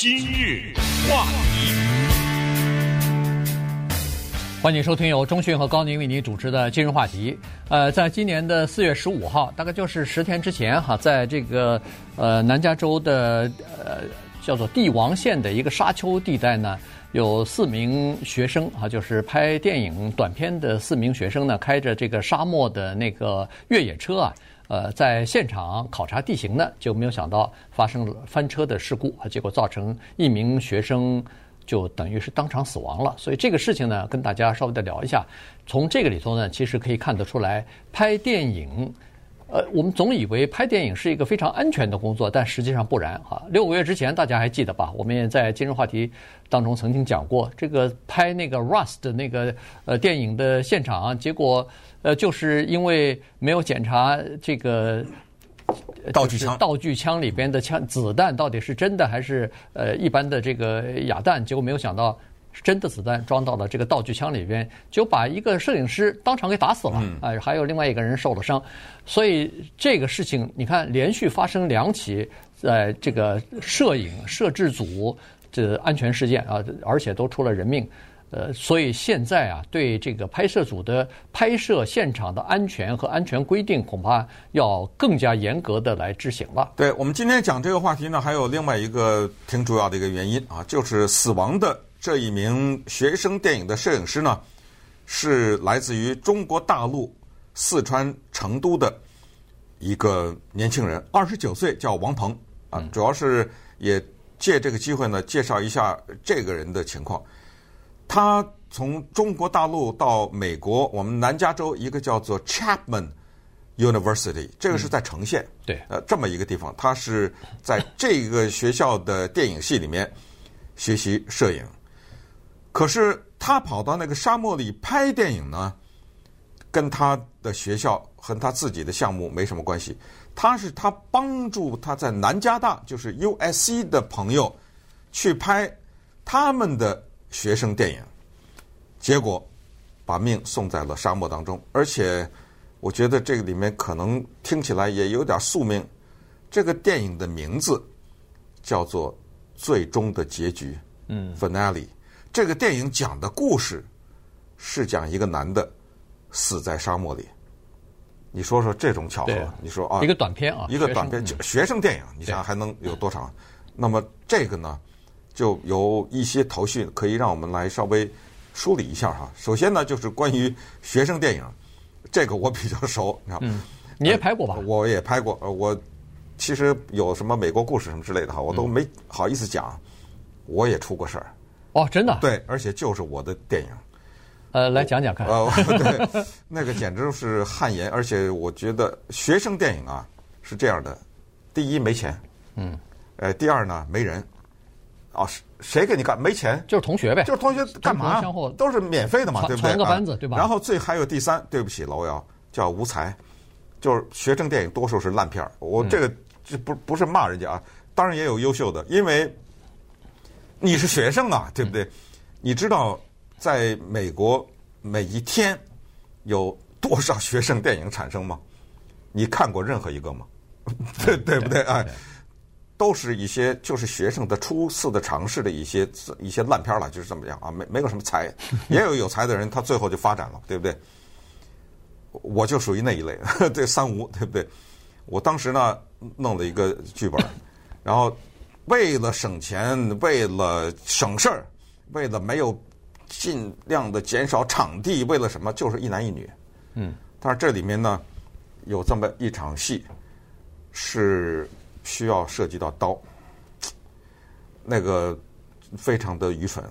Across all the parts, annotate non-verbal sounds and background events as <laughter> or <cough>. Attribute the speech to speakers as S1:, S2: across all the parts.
S1: 今日话题，
S2: 欢迎收听由中讯和高宁为您主持的今日话题。呃，在今年的四月十五号，大概就是十天之前哈，在这个呃南加州的呃叫做帝王县的一个沙丘地带呢，有四名学生啊，就是拍电影短片的四名学生呢，开着这个沙漠的那个越野车啊。呃，在现场考察地形呢，就没有想到发生了翻车的事故啊，结果造成一名学生就等于是当场死亡了。所以这个事情呢，跟大家稍微的聊一下。从这个里头呢，其实可以看得出来，拍电影，呃，我们总以为拍电影是一个非常安全的工作，但实际上不然哈。六个月之前，大家还记得吧？我们也在今日话题当中曾经讲过，这个拍那个 Rust 的那个呃电影的现场，结果。呃，就是因为没有检查这个
S3: 道具枪，
S2: 道具枪里边的枪子弹到底是真的还是呃一般的这个哑弹，结果没有想到真的子弹装到了这个道具枪里边，就把一个摄影师当场给打死了，啊、嗯呃，还有另外一个人受了伤，所以这个事情你看连续发生两起在这个摄影摄制组这安全事件啊，而且都出了人命。呃，所以现在啊，对这个拍摄组的拍摄现场的安全和安全规定，恐怕要更加严格的来执行了。
S3: 对，我们今天讲这个话题呢，还有另外一个挺主要的一个原因啊，就是死亡的这一名学生电影的摄影师呢，是来自于中国大陆四川成都的一个年轻人，二十九岁，叫王鹏啊，主要是也借这个机会呢，介绍一下这个人的情况。他从中国大陆到美国，我们南加州一个叫做 Chapman University，这个是在城县，
S2: 对，
S3: 呃，这么一个地方，他是在这个学校的电影系里面学习摄影。可是他跑到那个沙漠里拍电影呢，跟他的学校和他自己的项目没什么关系。他是他帮助他在南加大，就是 USC 的朋友去拍他们的。学生电影，结果把命送在了沙漠当中，而且我觉得这个里面可能听起来也有点宿命。这个电影的名字叫做《最终的结局》，嗯，Finale。这个电影讲的故事是讲一个男的死在沙漠里。你说说这种巧合？你说啊，
S2: 一个短片啊，
S3: 一个短片，
S2: 学生，
S3: 学生电影，你想还能有多长？那么这个呢？就有一些头绪可以让我们来稍微梳理一下哈。首先呢，就是关于学生电影，这个我比较熟，你看
S2: 嗯，你也拍过吧？
S3: 呃，我也拍过。呃，我其实有什么美国故事什么之类的哈，我都没好意思讲。我也出过事儿。
S2: 哦，真的？
S3: 对，而且就是我的电影。
S2: 呃，来讲讲看。
S3: 呃，对，那个简直是汗颜。而且我觉得学生电影啊是这样的：第一没钱，嗯，呃，第二呢没人。啊，谁给你干？没钱，
S2: 就是同学呗，
S3: 就是同学干嘛？都是免费的嘛，对不对？
S2: 传个班子，对吧？
S3: 然后最还有第三，对不起，老姚叫无才，就是学生电影多数是烂片儿。我这个这不不是骂人家啊，当然也有优秀的，因为你是学生啊，对不对？你知道在美国每一天有多少学生电影产生吗？你看过任何一个吗？对对不对？哎。都是一些就是学生的初次的尝试的一些一些烂片了，就是这么样啊，没没有什么才，也有有才的人，他最后就发展了，对不对？我就属于那一类，<laughs> 对三无，对不对？我当时呢弄了一个剧本，然后为了省钱，为了省事儿，为了没有尽量的减少场地，为了什么？就是一男一女，嗯，但是这里面呢有这么一场戏是。需要涉及到刀，那个非常的愚蠢。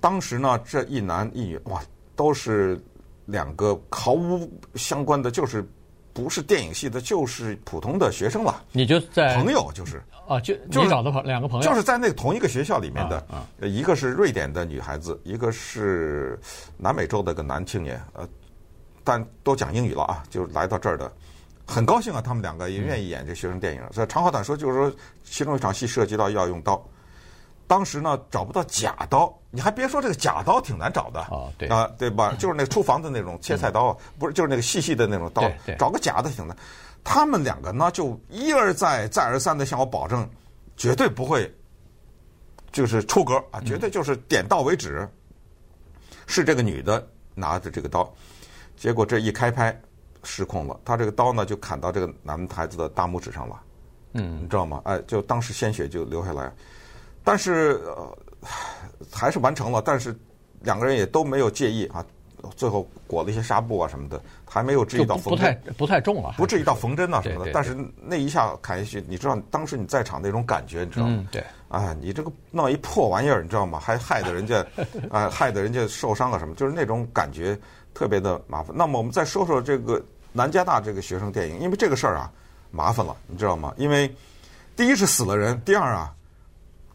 S3: 当时呢，这一男一女哇，都是两个毫无相关的，就是不是电影系的，就是普通的学生了。
S2: 你就在
S3: 朋友就是
S2: 啊，就就找的朋两个朋友，
S3: 就是在那个同一个学校里面的，啊啊、一个是瑞典的女孩子，一个是南美洲的个男青年，呃，但都讲英语了啊，就来到这儿的。很高兴啊，他们两个也愿意演这学生电影。所以长话短说，就是说，其中一场戏涉及到要用刀。当时呢，找不到假刀，你还别说，这个假刀挺难找的啊，对啊，对吧？<laughs> 就是那个厨房的那种切菜刀，不是，就是那个细细的那种刀，找个假的挺难。他们两个呢，就一而再、再而三的向我保证，绝对不会就是出格啊，绝对就是点到为止。是这个女的拿着这个刀，结果这一开拍失控了，她这个刀呢就砍到这个男孩子的大拇指上了，嗯，你知道吗？哎，就当时鲜血就流下来，但是呃还是完成了，但是两个人也都没有介意啊。最后裹了一些纱布啊什么的，还没有至于到缝针，
S2: 不太不太重了，
S3: 不至于到缝针啊什么的。但是那一下砍下去，你知道当时你在场那种感觉，你知道吗？
S2: 嗯、对。
S3: 啊，你这个弄一破玩意儿，你知道吗？还害得人家 <laughs> 啊，害得人家受伤啊什么，就是那种感觉特别的麻烦。那么我们再说说这个南加大这个学生电影，因为这个事儿啊麻烦了，你知道吗？因为第一是死了人，第二啊，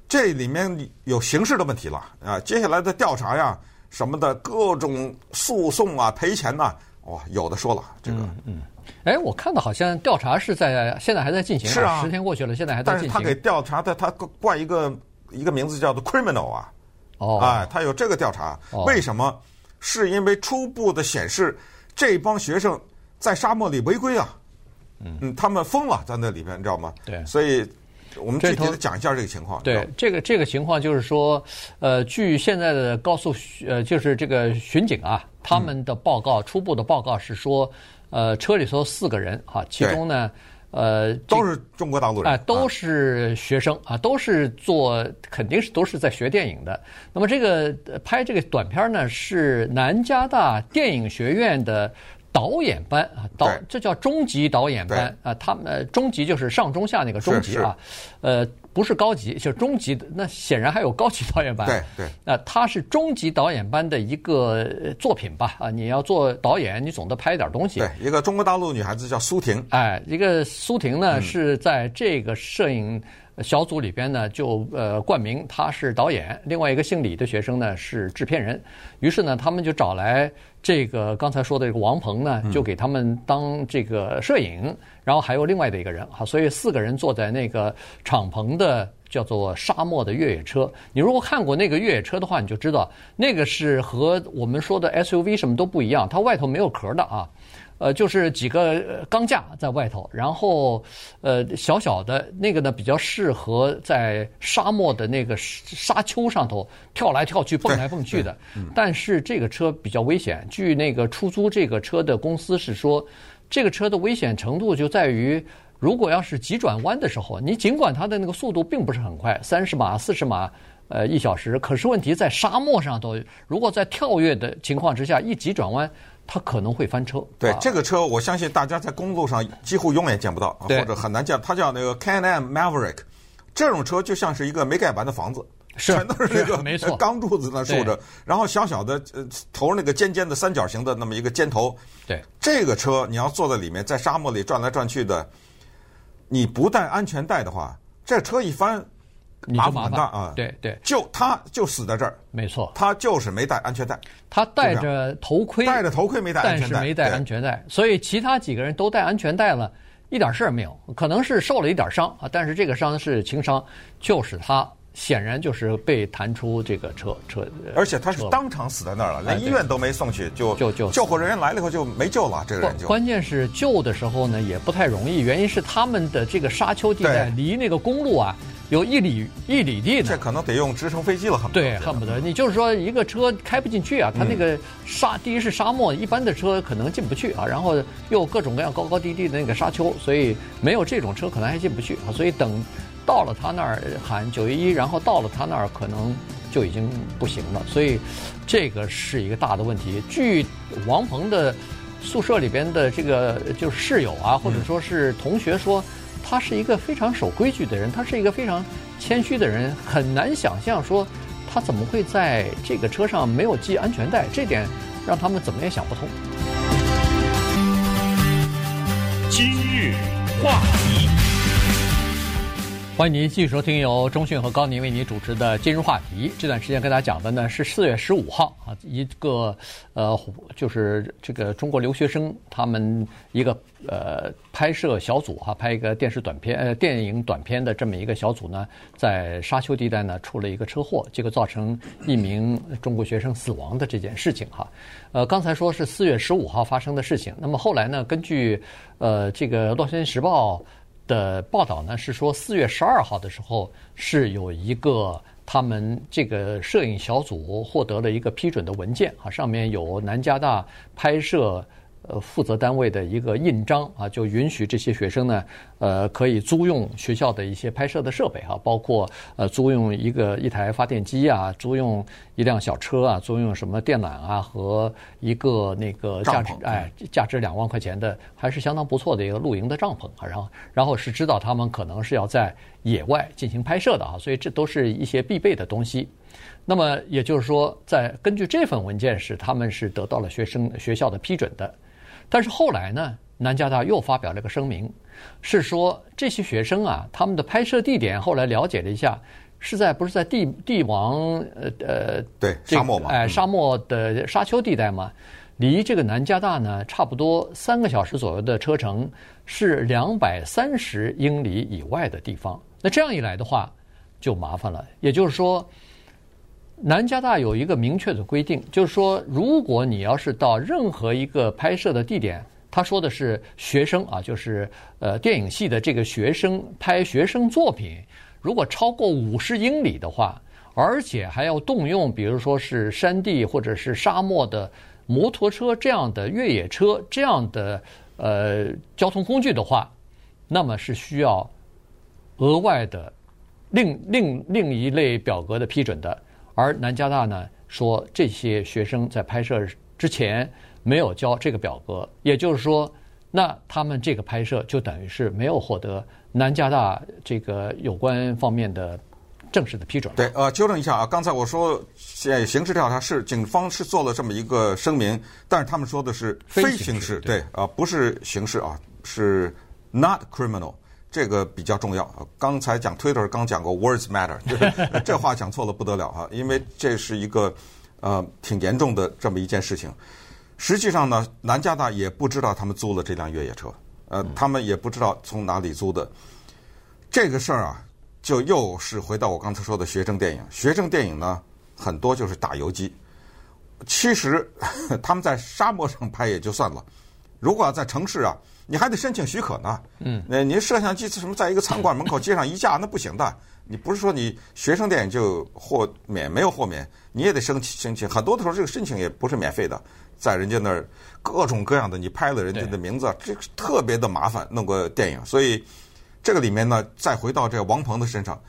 S3: 这里面有刑事的问题了啊，接下来的调查呀。什么的各种诉讼啊，赔钱呐、啊，哇，有的说了这个。
S2: 嗯，哎、嗯，我看到好像调查是在现在还在进行。
S3: 是啊，
S2: 十天过去了，现在还在进行。
S3: 但是他给调查的，他挂一个一个名字叫做 criminal 啊。
S2: 哦。
S3: 哎，他有这个调查，
S2: 哦、
S3: 为什么？是因为初步的显示，这帮学生在沙漠里违规啊。嗯。嗯，他们疯了，在那里边，你知道吗？
S2: 对。
S3: 所以。我们具体的讲一下这个情况。
S2: 对，这个这个情况就是说，呃，据现在的高速呃，就是这个巡警啊，他们的报告、嗯、初步的报告是说，呃，车里头四个人哈，其中呢，呃，
S3: 都是中国大陆人，
S2: 哎、呃，都是学生啊，都是做，肯定是都是在学电影的。那么这个拍这个短片呢，是南加大电影学院的。导演班啊，导这叫中级导演班啊，他们呃中级就是上中下那个中级啊，呃不是高级，就是中级的。那显然还有高级导演班。
S3: 对对。
S2: 那他是中级导演班的一个作品吧？啊，你要做导演，你总得拍一点东西。
S3: 对，一个中国大陆女孩子叫苏婷。
S2: 哎，一个苏婷呢是在这个摄影小组里边呢，就呃冠名她是导演，另外一个姓李的学生呢是制片人。于是呢，他们就找来。这个刚才说的这个王鹏呢，就给他们当这个摄影，嗯、然后还有另外的一个人，哈，所以四个人坐在那个敞篷的叫做沙漠的越野车。你如果看过那个越野车的话，你就知道那个是和我们说的 SUV 什么都不一样，它外头没有壳的啊。呃，就是几个钢架在外头，然后呃小小的那个呢，比较适合在沙漠的那个沙丘上头跳来跳去、蹦来蹦去的。但是这个车比较危险，据那个出租这个车的公司是说，这个车的危险程度就在于，如果要是急转弯的时候，你尽管它的那个速度并不是很快，三十码、四十码呃一小时，可是问题在沙漠上头，如果在跳跃的情况之下一急转弯。它可能会翻车。
S3: 对、啊、这个车，我相信大家在公路上几乎永远见不到，或者很难见。它叫那个 Can-Am Maverick，这种车就像是一个没盖完的房子，
S2: 是
S3: 全都是那个
S2: 没错
S3: 钢柱子那竖着，然后小小的呃头那个尖尖的三角形的那么一个尖头。
S2: 对
S3: 这个车，你要坐在里面，在沙漠里转来转去的，你不带安全带的话，这车一翻。麻烦很大啊！
S2: 对对，
S3: 就他就死在这儿，
S2: 没错，
S3: 他就是没带安全带。
S2: 他戴着头盔，
S3: 戴着头盔没带安全带，
S2: 但是没带安全带，所以其他几个人都带安全带了，一点事儿没有，可能是受了一点伤啊，但是这个伤是轻伤，就是他显然就是被弹出这个车车，
S3: 而且他是当场死在那儿了，连医院都没送去，就
S2: 就就
S3: 救护人员来了以后就没救了，这个人就。
S2: 关键是救的时候呢也不太容易，原因是他们的这个沙丘地带离那个公路啊。有一里一里地呢，
S3: 这可能得用直升飞机了，恨不得。
S2: 对，恨不得你就是说一个车开不进去啊，它那个沙，第一是沙漠，一般的车可能进不去啊，然后又各种各样高高低低的那个沙丘，所以没有这种车可能还进不去啊。所以等到了他那儿喊九一一，然后到了他那儿可能就已经不行了。所以这个是一个大的问题。据王鹏的宿舍里边的这个就是室友啊，或者说是同学说。他是一个非常守规矩的人，他是一个非常谦虚的人，很难想象说他怎么会在这个车上没有系安全带，这点让他们怎么也想不通。
S1: 今日话题。
S2: 欢迎您继续收听由中讯和高宁为您主持的《今日话题》。这段时间跟大家讲的呢是四月十五号啊，一个呃，就是这个中国留学生他们一个呃拍摄小组哈、拍一个电视短片呃电影短片的这么一个小组呢，在沙丘地带呢出了一个车祸，结果造成一名中国学生死亡的这件事情哈、呃，刚才说是四月十五号发生的事情，那么后来呢，根据呃这个《洛杉矶时报》。的报道呢是说，四月十二号的时候是有一个他们这个摄影小组获得了一个批准的文件啊，上面有南加大拍摄。呃，负责单位的一个印章啊，就允许这些学生呢，呃，可以租用学校的一些拍摄的设备啊，包括呃，租用一个一台发电机啊，租用一辆小车啊，租用什么电缆啊，和一个那个价值哎价值两万块钱的，还是相当不错的一个露营的帐篷啊。然后，然后是知道他们可能是要在野外进行拍摄的啊，所以这都是一些必备的东西。那么也就是说，在根据这份文件是他们是得到了学生学校的批准的。但是后来呢，南加大又发表了个声明，是说这些学生啊，他们的拍摄地点后来了解了一下，是在不是在帝帝王呃呃
S3: 对沙漠嘛，
S2: 哎沙漠的沙丘地带嘛，离这个南加大呢差不多三个小时左右的车程，是两百三十英里以外的地方。那这样一来的话，就麻烦了。也就是说。南加大有一个明确的规定，就是说，如果你要是到任何一个拍摄的地点，他说的是学生啊，就是呃电影系的这个学生拍学生作品，如果超过五十英里的话，而且还要动用，比如说是山地或者是沙漠的摩托车这样的越野车这样的呃交通工具的话，那么是需要额外的另另另一类表格的批准的。而南加大呢说，这些学生在拍摄之前没有交这个表格，也就是说，那他们这个拍摄就等于是没有获得南加大这个有关方面的正式的批准。
S3: 对，呃，纠正一下啊，刚才我说现在刑事调查是警方是做了这么一个声明，但是他们说的是非刑事，对啊，呃，不是刑事啊，是 not criminal。这个比较重要啊。刚才讲 Twitter 刚讲过 Words matter，就是 <laughs> 这话讲错了不得了哈！因为这是一个呃挺严重的这么一件事情。实际上呢，南加大也不知道他们租了这辆越野车，呃，他们也不知道从哪里租的。这个事儿啊，就又是回到我刚才说的学生电影。学生电影呢，很多就是打游击。其实 <laughs> 他们在沙漠上拍也就算了，如果要在城市啊。你还得申请许可呢。嗯，那您摄像机什么，在一个餐馆门口接上一架，那不行的。你不是说你学生电影就豁免，没有豁免，你也得申请申请。很多的时候，这个申请也不是免费的，在人家那儿各种各样的，你拍了人家的名字，这个特别的麻烦，弄个电影。所以这个里面呢，再回到这个王鹏的身上，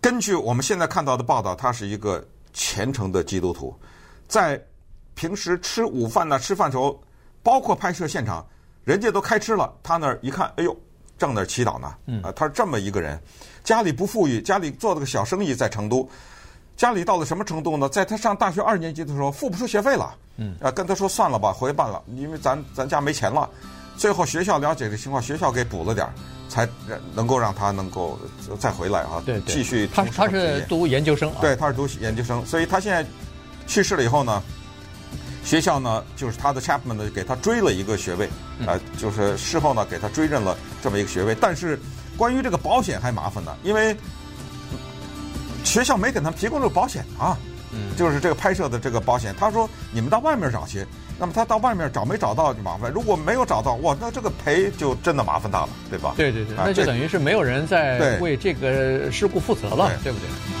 S3: 根据我们现在看到的报道，他是一个虔诚的基督徒，在平时吃午饭呢，吃饭时候，包括拍摄现场。人家都开吃了，他那儿一看，哎呦，正那儿祈祷呢。啊，他是这么一个人，家里不富裕，家里做了个小生意在成都，家里到了什么程度呢？在他上大学二年级的时候，付不出学费了。嗯，啊，跟他说算了吧，回办了，因为咱咱家没钱了。最后学校了解这情况，学校给补了点儿，才能够让他能够再回来啊。
S2: 对，
S3: 继续。
S2: 他他是读研究生。
S3: 对，他是读研究生，所以他现在去世了以后呢。学校呢，就是他的 Chapman 呢，给他追了一个学位，啊，就是事后呢，给他追认了这么一个学位。但是，关于这个保险还麻烦呢，因为学校没给他们提供这个保险啊，就是这个拍摄的这个保险。他说你们到外面找去，那么他到外面找没找到就麻烦。如果没有找到，哇，那这个赔就真的麻烦大了，对吧？
S2: 对对对，那就等于是没有人在为这个事故负责了，对不对？